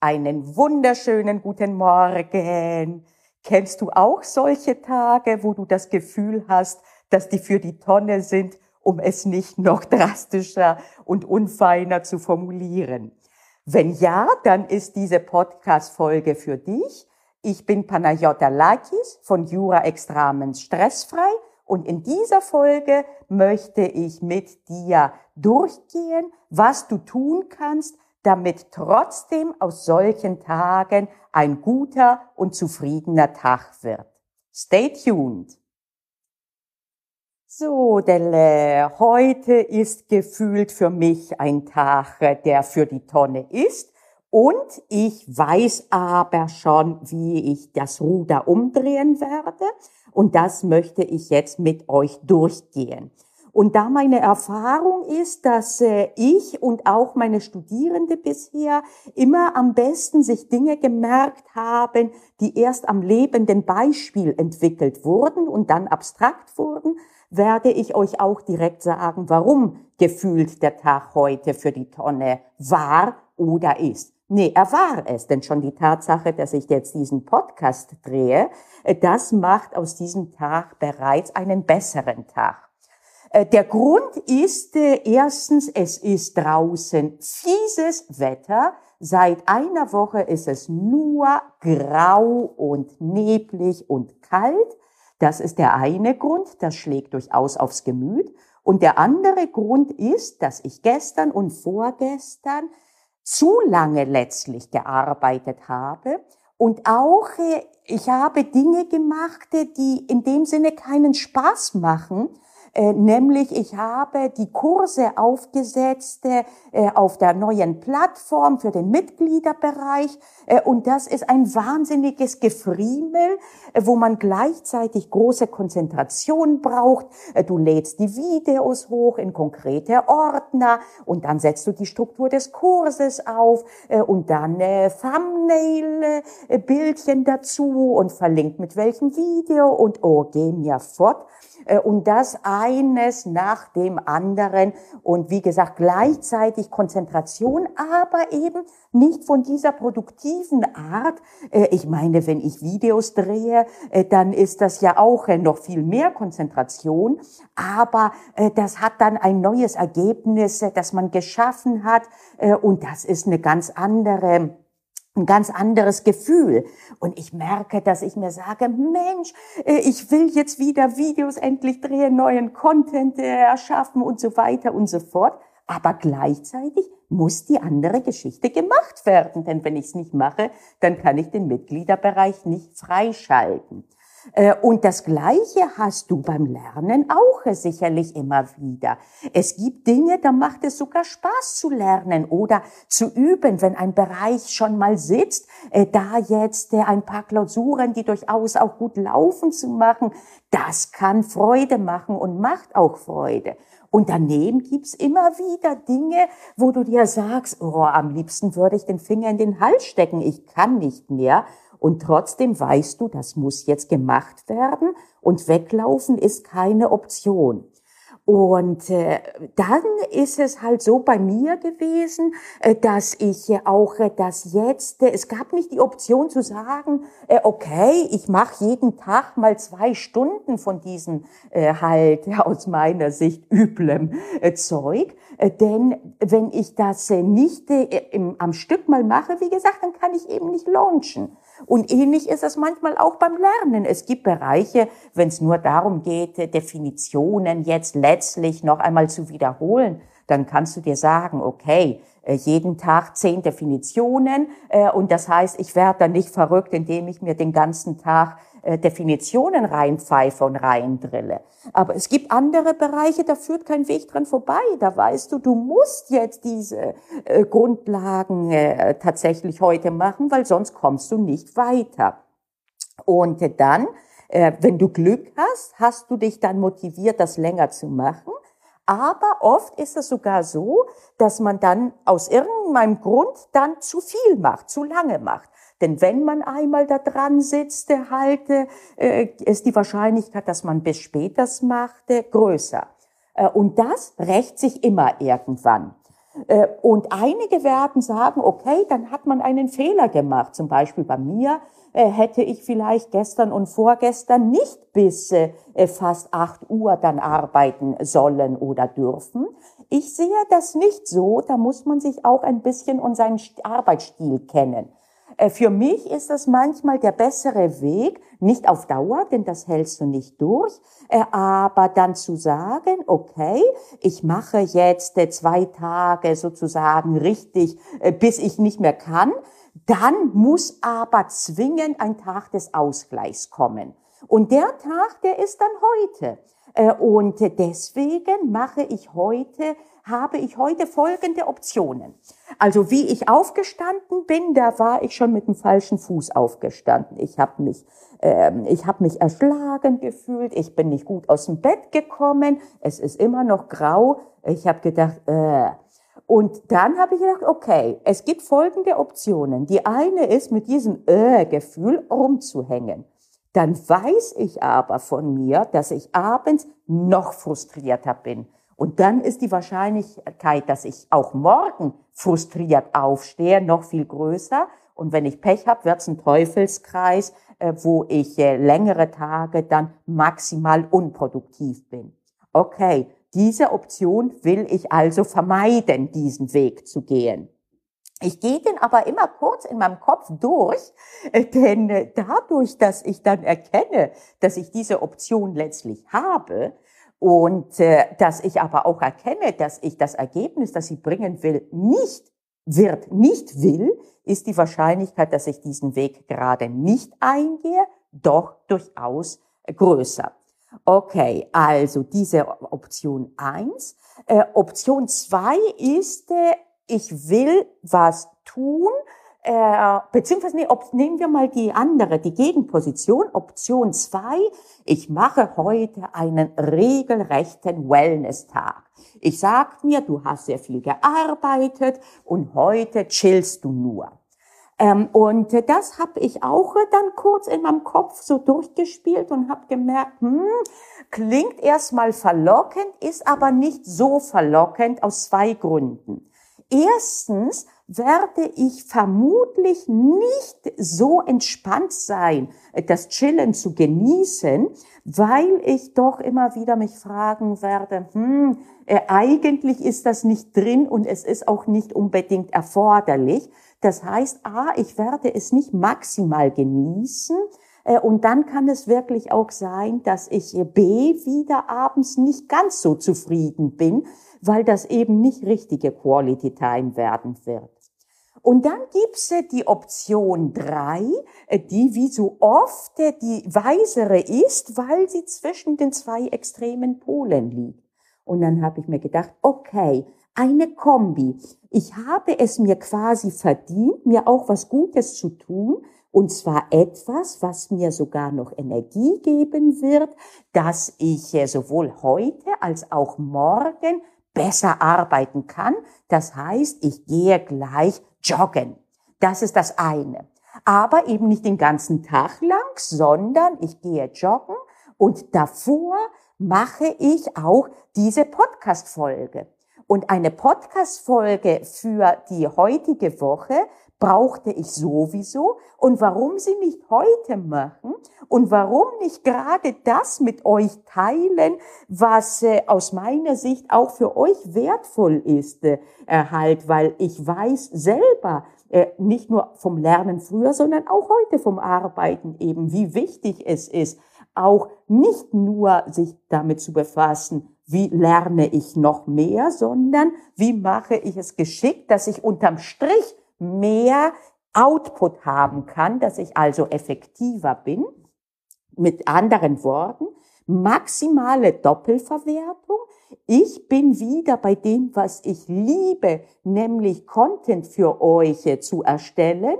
Einen wunderschönen guten Morgen. Kennst du auch solche Tage, wo du das Gefühl hast, dass die für die Tonne sind, um es nicht noch drastischer und unfeiner zu formulieren? Wenn ja, dann ist diese Podcast-Folge für dich. Ich bin Panayota Lakis von Jura Extramens Stressfrei und in dieser Folge möchte ich mit dir durchgehen, was du tun kannst, damit trotzdem aus solchen Tagen ein guter und zufriedener Tag wird. Stay tuned. So, Delle, heute ist gefühlt für mich ein Tag, der für die Tonne ist. Und ich weiß aber schon, wie ich das Ruder umdrehen werde. Und das möchte ich jetzt mit euch durchgehen. Und da meine Erfahrung ist, dass äh, ich und auch meine Studierende bisher immer am besten sich Dinge gemerkt haben, die erst am lebenden Beispiel entwickelt wurden und dann abstrakt wurden, werde ich euch auch direkt sagen, warum gefühlt der Tag heute für die Tonne war oder ist. Nee, er war es, denn schon die Tatsache, dass ich jetzt diesen Podcast drehe, äh, das macht aus diesem Tag bereits einen besseren Tag. Äh, der Grund ist äh, erstens, es ist draußen fieses Wetter. Seit einer Woche ist es nur grau und neblig und kalt. Das ist der eine Grund, das schlägt durchaus aufs Gemüt. Und der andere Grund ist, dass ich gestern und vorgestern zu lange letztlich gearbeitet habe und auch äh, ich habe Dinge gemacht, die in dem Sinne keinen Spaß machen, nämlich ich habe die Kurse aufgesetzt äh, auf der neuen Plattform für den Mitgliederbereich äh, und das ist ein wahnsinniges Gefriemel, äh, wo man gleichzeitig große Konzentration braucht. Äh, du lädst die Videos hoch in konkrete Ordner und dann setzt du die Struktur des Kurses auf äh, und dann Thumbnail-Bildchen dazu und verlinkt mit welchem Video und oh, geh mir fort. Äh, und das eines nach dem anderen. Und wie gesagt gleichzeitig Konzentration, aber eben nicht von dieser produktiven Art. Äh, ich meine, wenn ich Videos drehe, äh, dann ist das ja auch noch viel mehr Konzentration, aber das hat dann ein neues Ergebnis, das man geschaffen hat. Und das ist eine ganz andere ein ganz anderes Gefühl. Und ich merke, dass ich mir sage, Mensch, äh, ich will jetzt wieder Videos endlich drehen, neuen Content äh, erschaffen und so weiter und so fort. Aber gleichzeitig muss die andere Geschichte gemacht werden. Denn wenn ich es nicht mache, dann kann ich den Mitgliederbereich nicht freischalten. Äh, und das Gleiche hast du beim Lernen auch sicherlich immer wieder. Es gibt Dinge, da macht es sogar Spaß zu lernen oder zu üben, wenn ein Bereich schon mal sitzt, äh, da jetzt äh, ein paar Klausuren, die durchaus auch gut laufen zu machen, das kann Freude machen und macht auch Freude. Und daneben gibt's immer wieder Dinge, wo du dir sagst, oh, am liebsten würde ich den Finger in den Hals stecken, ich kann nicht mehr. Und trotzdem weißt du, das muss jetzt gemacht werden und weglaufen ist keine Option. Und äh, dann ist es halt so bei mir gewesen, äh, dass ich äh, auch äh, das jetzt, äh, es gab nicht die Option zu sagen, äh, okay, ich mache jeden Tag mal zwei Stunden von diesem äh, halt ja, aus meiner Sicht üblem äh, Zeug. Äh, denn wenn ich das äh, nicht äh, im, am Stück mal mache, wie gesagt, dann kann ich eben nicht launchen. Und ähnlich ist es manchmal auch beim Lernen. Es gibt Bereiche, wenn es nur darum geht, Definitionen jetzt letztlich noch einmal zu wiederholen, dann kannst du dir sagen, okay, äh, jeden Tag zehn Definitionen äh, und das heißt, ich werde dann nicht verrückt, indem ich mir den ganzen Tag äh, Definitionen reinpfeife und reindrille. Aber es gibt andere Bereiche, da führt kein Weg dran vorbei. Da weißt du, du musst jetzt diese Grundlagen tatsächlich heute machen, weil sonst kommst du nicht weiter. Und dann, wenn du Glück hast, hast du dich dann motiviert, das länger zu machen. Aber oft ist es sogar so, dass man dann aus irgendeinem Grund dann zu viel macht, zu lange macht. Denn wenn man einmal da dran sitzt, halte, äh, ist die Wahrscheinlichkeit, dass man bis später macht, größer. Äh, und das rächt sich immer irgendwann. Äh, und einige werden sagen, okay, dann hat man einen Fehler gemacht. Zum Beispiel bei mir äh, hätte ich vielleicht gestern und vorgestern nicht bis äh, fast acht Uhr dann arbeiten sollen oder dürfen. Ich sehe das nicht so. Da muss man sich auch ein bisschen und seinen Arbeitsstil kennen. Äh, für mich ist das manchmal der bessere Weg, nicht auf Dauer, denn das hältst du nicht durch, äh, aber dann zu sagen, okay, ich mache jetzt äh, zwei Tage sozusagen richtig, bis ich nicht mehr kann, dann muss aber zwingend ein Tag des Ausgleichs kommen. Und der Tag, der ist dann heute. Und deswegen mache ich heute habe ich heute folgende Optionen. Also wie ich aufgestanden bin, da war ich schon mit dem falschen Fuß aufgestanden. Ich habe mich, ähm, ich habe mich erschlagen gefühlt. Ich bin nicht gut aus dem Bett gekommen. Es ist immer noch grau. Ich habe gedacht, äh. Und dann habe ich gedacht, okay, es gibt folgende Optionen. Die eine ist, mit diesem äh-Gefühl rumzuhängen. Dann weiß ich aber von mir, dass ich abends noch frustrierter bin und dann ist die Wahrscheinlichkeit, dass ich auch morgen frustriert aufstehe, noch viel größer. Und wenn ich Pech habe, wird es ein Teufelskreis, äh, wo ich äh, längere Tage dann maximal unproduktiv bin. Okay, diese Option will ich also vermeiden, diesen Weg zu gehen. Ich gehe den aber immer kurz in meinem Kopf durch, äh, denn dadurch, dass ich dann erkenne, dass ich diese Option letztlich habe, und äh, dass ich aber auch erkenne, dass ich das Ergebnis, das sie bringen will, nicht wird, nicht will, ist die Wahrscheinlichkeit, dass ich diesen Weg gerade nicht eingehe, doch durchaus größer. Okay, also diese Option eins. Äh, Option zwei ist, äh, ich will was tun, äh, beziehungsweise nee, ob, nehmen wir mal die andere, die Gegenposition, Option zwei. ich mache heute einen regelrechten Wellness-Tag. Ich sag mir, du hast sehr viel gearbeitet und heute chillst du nur. Ähm, und das habe ich auch dann kurz in meinem Kopf so durchgespielt und habe gemerkt, hm, klingt erstmal verlockend, ist aber nicht so verlockend aus zwei Gründen. Erstens werde ich vermutlich nicht so entspannt sein, das Chillen zu genießen, weil ich doch immer wieder mich fragen werde, hm, äh, eigentlich ist das nicht drin und es ist auch nicht unbedingt erforderlich. Das heißt, A, ich werde es nicht maximal genießen, äh, und dann kann es wirklich auch sein, dass ich B wieder abends nicht ganz so zufrieden bin, weil das eben nicht richtige Quality Time werden wird. Und dann gibt's die Option drei, äh, die wie so oft äh, die weisere ist, weil sie zwischen den zwei extremen Polen liegt. Und dann habe ich mir gedacht, okay, eine Kombi. Ich habe es mir quasi verdient, mir auch was Gutes zu tun, und zwar etwas, was mir sogar noch Energie geben wird, dass ich äh, sowohl heute als auch morgen besser arbeiten kann. Das heißt, ich gehe gleich joggen. Das ist das eine. Aber eben nicht den ganzen Tag lang, sondern ich gehe joggen und davor mache ich auch diese Podcast-Folge. Und eine Podcast-Folge für die heutige Woche brauchte ich sowieso. Und warum sie nicht heute machen und warum nicht gerade das mit euch teilen, was äh, aus meiner Sicht auch für euch wertvoll ist, äh, halt, weil ich weiß selber, äh, nicht nur vom Lernen früher, sondern auch heute vom Arbeiten eben, wie wichtig es ist, auch nicht nur sich damit zu befassen, wie lerne ich noch mehr, sondern wie mache ich es geschickt, dass ich unterm Strich mehr Output haben kann, dass ich also effektiver bin. Mit anderen Worten, maximale Doppelverwertung. Ich bin wieder bei dem, was ich liebe, nämlich Content für euch zu erstellen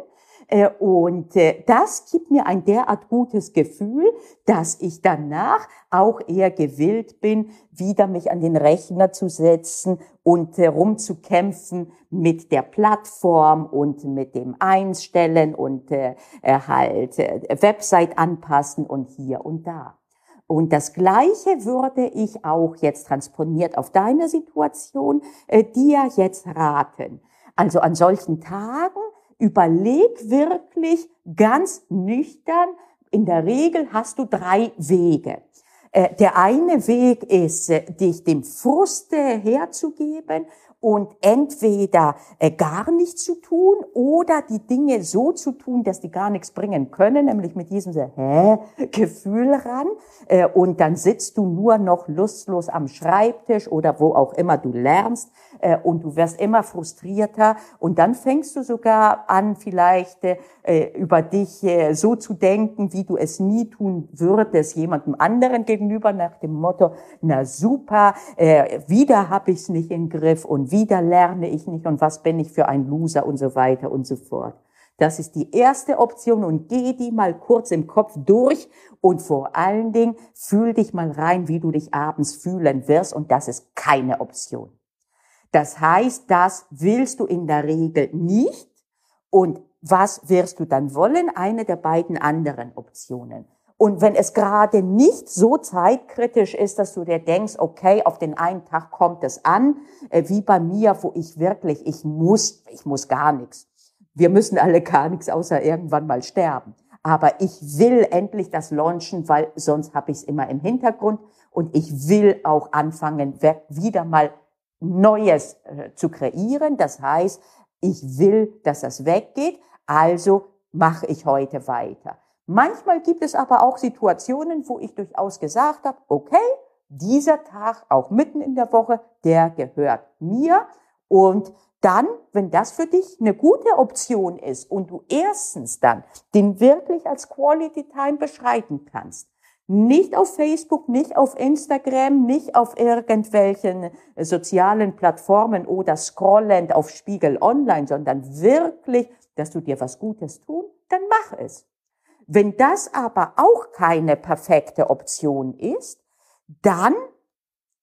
und äh, das gibt mir ein derart gutes Gefühl, dass ich danach auch eher gewillt bin, wieder mich an den Rechner zu setzen und rumzukämpfen mit der Plattform und mit dem Einstellen und äh, halt Website anpassen und hier und da. Und das Gleiche würde ich auch jetzt transponiert auf deine Situation äh, dir jetzt raten. Also an solchen Tagen überleg wirklich ganz nüchtern. In der Regel hast du drei Wege. Äh, der eine Weg ist, äh, dich dem Fruste herzugeben und entweder äh, gar nichts zu tun oder die Dinge so zu tun, dass die gar nichts bringen können, nämlich mit diesem so, hä, Gefühl ran. Äh, und dann sitzt du nur noch lustlos am Schreibtisch oder wo auch immer du lernst äh, und du wirst immer frustrierter und dann fängst du sogar an, vielleicht äh, über dich äh, so zu denken, wie du es nie tun würdest, jemandem anderen gegenüber nach dem Motto, na super, äh, wieder habe ich es nicht im Griff und wieder lerne ich nicht und was bin ich für ein Loser und so weiter und so fort. Das ist die erste Option und geh die mal kurz im Kopf durch und vor allen Dingen fühl dich mal rein, wie du dich abends fühlen wirst und das ist keine Option. Das heißt, das willst du in der Regel nicht und was wirst du dann wollen? Eine der beiden anderen Optionen. Und wenn es gerade nicht so zeitkritisch ist, dass du dir denkst, okay, auf den einen Tag kommt es an, äh, wie bei mir, wo ich wirklich, ich muss, ich muss gar nichts. Wir müssen alle gar nichts, außer irgendwann mal sterben. Aber ich will endlich das launchen, weil sonst habe ich es immer im Hintergrund. Und ich will auch anfangen, wieder mal Neues äh, zu kreieren. Das heißt, ich will, dass das weggeht. Also mache ich heute weiter. Manchmal gibt es aber auch Situationen, wo ich durchaus gesagt habe, okay, dieser Tag, auch mitten in der Woche, der gehört mir. Und dann, wenn das für dich eine gute Option ist und du erstens dann den wirklich als Quality Time beschreiten kannst, nicht auf Facebook, nicht auf Instagram, nicht auf irgendwelchen sozialen Plattformen oder scrollend auf Spiegel Online, sondern wirklich, dass du dir was Gutes tun, dann mach es. Wenn das aber auch keine perfekte Option ist, dann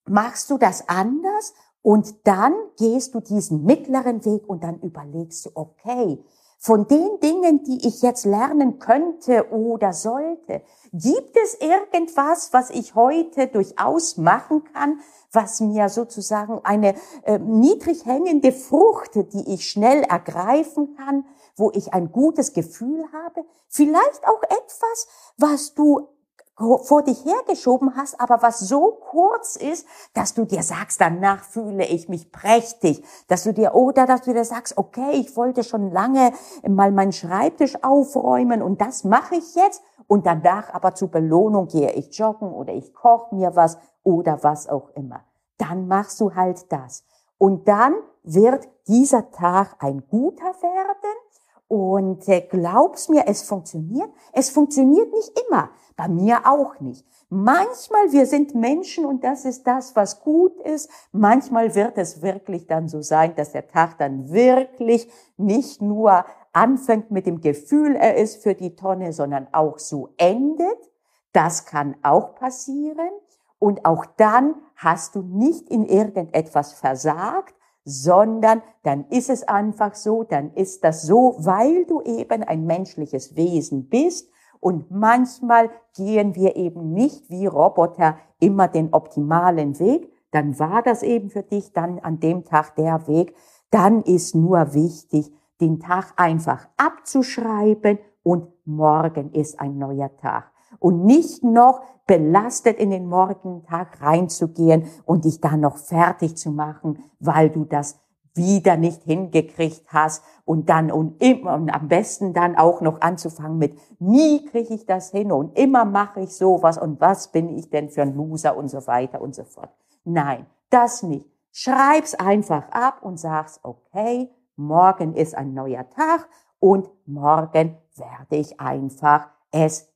machst du das anders und dann gehst du diesen mittleren Weg und dann überlegst du, okay, von den Dingen, die ich jetzt lernen könnte oder sollte, gibt es irgendwas, was ich heute durchaus machen kann, was mir sozusagen eine äh, niedrig hängende Frucht, die ich schnell ergreifen kann, wo ich ein gutes Gefühl habe, vielleicht auch etwas, was du vor dich hergeschoben hast, aber was so kurz ist, dass du dir sagst, danach fühle ich mich prächtig, dass du dir, oder dass du dir sagst, okay, ich wollte schon lange mal meinen Schreibtisch aufräumen und das mache ich jetzt und danach aber zur Belohnung gehe ich joggen oder ich koche mir was oder was auch immer. Dann machst du halt das. Und dann wird dieser Tag ein guter werden und äh, glaub's mir, es funktioniert. Es funktioniert nicht immer. Bei mir auch nicht. Manchmal, wir sind Menschen und das ist das, was gut ist. Manchmal wird es wirklich dann so sein, dass der Tag dann wirklich nicht nur anfängt mit dem Gefühl, er ist für die Tonne, sondern auch so endet. Das kann auch passieren. Und auch dann hast du nicht in irgendetwas versagt, sondern dann ist es einfach so, dann ist das so, weil du eben ein menschliches Wesen bist. Und manchmal gehen wir eben nicht wie Roboter immer den optimalen Weg, dann war das eben für dich dann an dem Tag der Weg, dann ist nur wichtig, den Tag einfach abzuschreiben und morgen ist ein neuer Tag und nicht noch belastet in den Morgentag reinzugehen und dich dann noch fertig zu machen, weil du das wieder nicht hingekriegt hast und dann und immer und am besten dann auch noch anzufangen mit nie kriege ich das hin und immer mache ich sowas und was bin ich denn für ein Loser und so weiter und so fort. Nein, das nicht. Schreib's einfach ab und sag's okay, morgen ist ein neuer Tag und morgen werde ich einfach es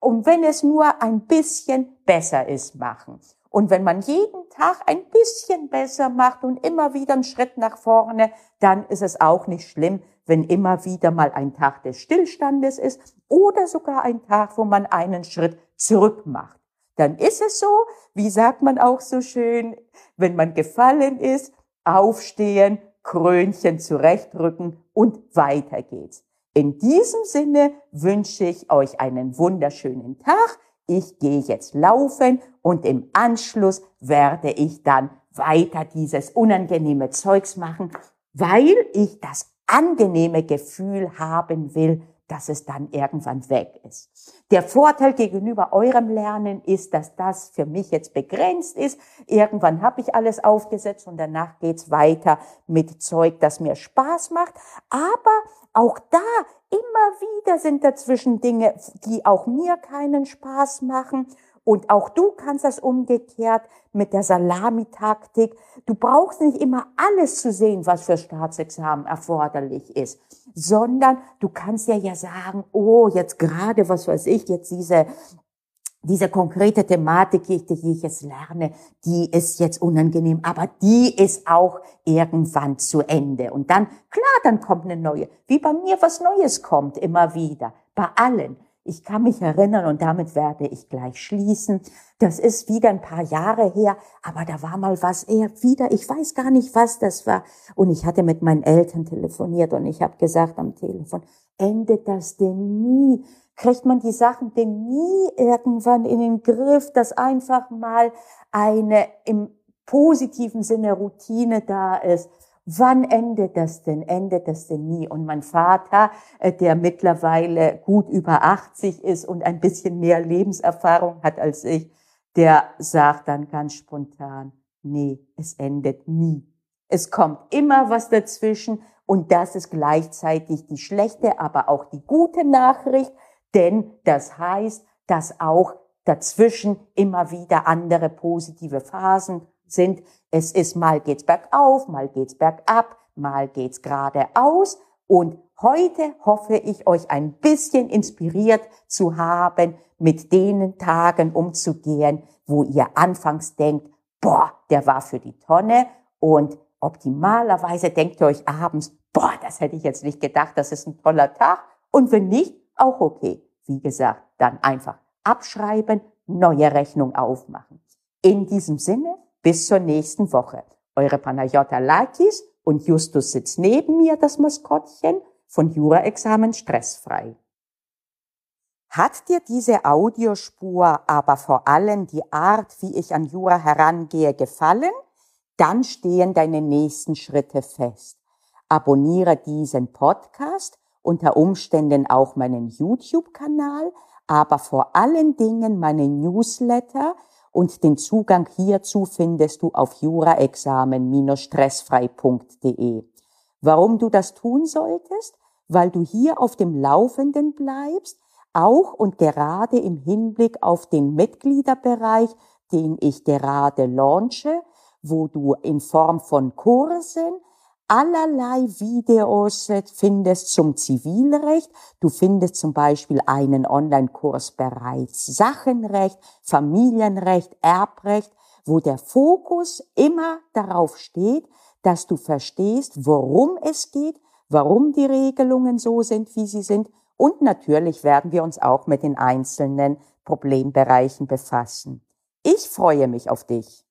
und wenn es nur ein bisschen besser ist, machen. Und wenn man jeden Tag ein bisschen besser macht und immer wieder einen Schritt nach vorne, dann ist es auch nicht schlimm, wenn immer wieder mal ein Tag des Stillstandes ist oder sogar ein Tag, wo man einen Schritt zurück macht. Dann ist es so, wie sagt man auch so schön, wenn man gefallen ist, aufstehen, Krönchen zurechtrücken und weiter geht's. In diesem Sinne wünsche ich euch einen wunderschönen Tag. ich gehe jetzt laufen und im Anschluss werde ich dann weiter dieses unangenehme Zeugs machen, weil ich das angenehme Gefühl haben will, dass es dann irgendwann weg ist. Der Vorteil gegenüber eurem Lernen ist, dass das für mich jetzt begrenzt ist. Irgendwann habe ich alles aufgesetzt und danach geht's weiter mit Zeug, das mir Spaß macht. Aber auch da immer wieder sind dazwischen Dinge, die auch mir keinen Spaß machen. Und auch du kannst das umgekehrt mit der Salamitaktik. Du brauchst nicht immer alles zu sehen, was für Staatsexamen erforderlich ist, sondern du kannst ja ja sagen, oh, jetzt gerade, was weiß ich, jetzt diese diese konkrete Thematik, die ich jetzt lerne, die ist jetzt unangenehm, aber die ist auch irgendwann zu Ende. Und dann, klar, dann kommt eine neue. Wie bei mir was Neues kommt, immer wieder. Bei allen. Ich kann mich erinnern und damit werde ich gleich schließen. Das ist wieder ein paar Jahre her, aber da war mal was eher wieder, ich weiß gar nicht, was das war. Und ich hatte mit meinen Eltern telefoniert und ich habe gesagt am Telefon, endet das denn nie? Kriegt man die Sachen denn nie irgendwann in den Griff, dass einfach mal eine im positiven Sinne Routine da ist? Wann endet das denn? Endet das denn nie? Und mein Vater, äh, der mittlerweile gut über 80 ist und ein bisschen mehr Lebenserfahrung hat als ich, der sagt dann ganz spontan, nee, es endet nie. Es kommt immer was dazwischen und das ist gleichzeitig die schlechte, aber auch die gute Nachricht, denn das heißt, dass auch dazwischen immer wieder andere positive Phasen sind. Es ist mal geht's bergauf, mal geht's bergab, mal geht's geradeaus. Und heute hoffe ich, euch ein bisschen inspiriert zu haben, mit denen Tagen umzugehen, wo ihr anfangs denkt, boah, der war für die Tonne. Und optimalerweise denkt ihr euch abends, boah, das hätte ich jetzt nicht gedacht, das ist ein toller Tag. Und wenn nicht, auch okay. Wie gesagt, dann einfach abschreiben, neue Rechnung aufmachen. In diesem Sinne, bis zur nächsten Woche. Eure Panayota Lakis und Justus sitzt neben mir, das Maskottchen, von Jura-Examen stressfrei. Hat dir diese Audiospur aber vor allem die Art, wie ich an Jura herangehe, gefallen? Dann stehen deine nächsten Schritte fest. Abonniere diesen Podcast, unter Umständen auch meinen YouTube-Kanal, aber vor allen Dingen meinen Newsletter, und den Zugang hierzu findest du auf juraexamen-stressfrei.de. Warum du das tun solltest? Weil du hier auf dem Laufenden bleibst, auch und gerade im Hinblick auf den Mitgliederbereich, den ich gerade launche, wo du in Form von Kursen, allerlei Videos findest zum Zivilrecht. Du findest zum Beispiel einen Online-Kurs bereits Sachenrecht, Familienrecht, Erbrecht, wo der Fokus immer darauf steht, dass du verstehst, worum es geht, warum die Regelungen so sind, wie sie sind. Und natürlich werden wir uns auch mit den einzelnen Problembereichen befassen. Ich freue mich auf dich.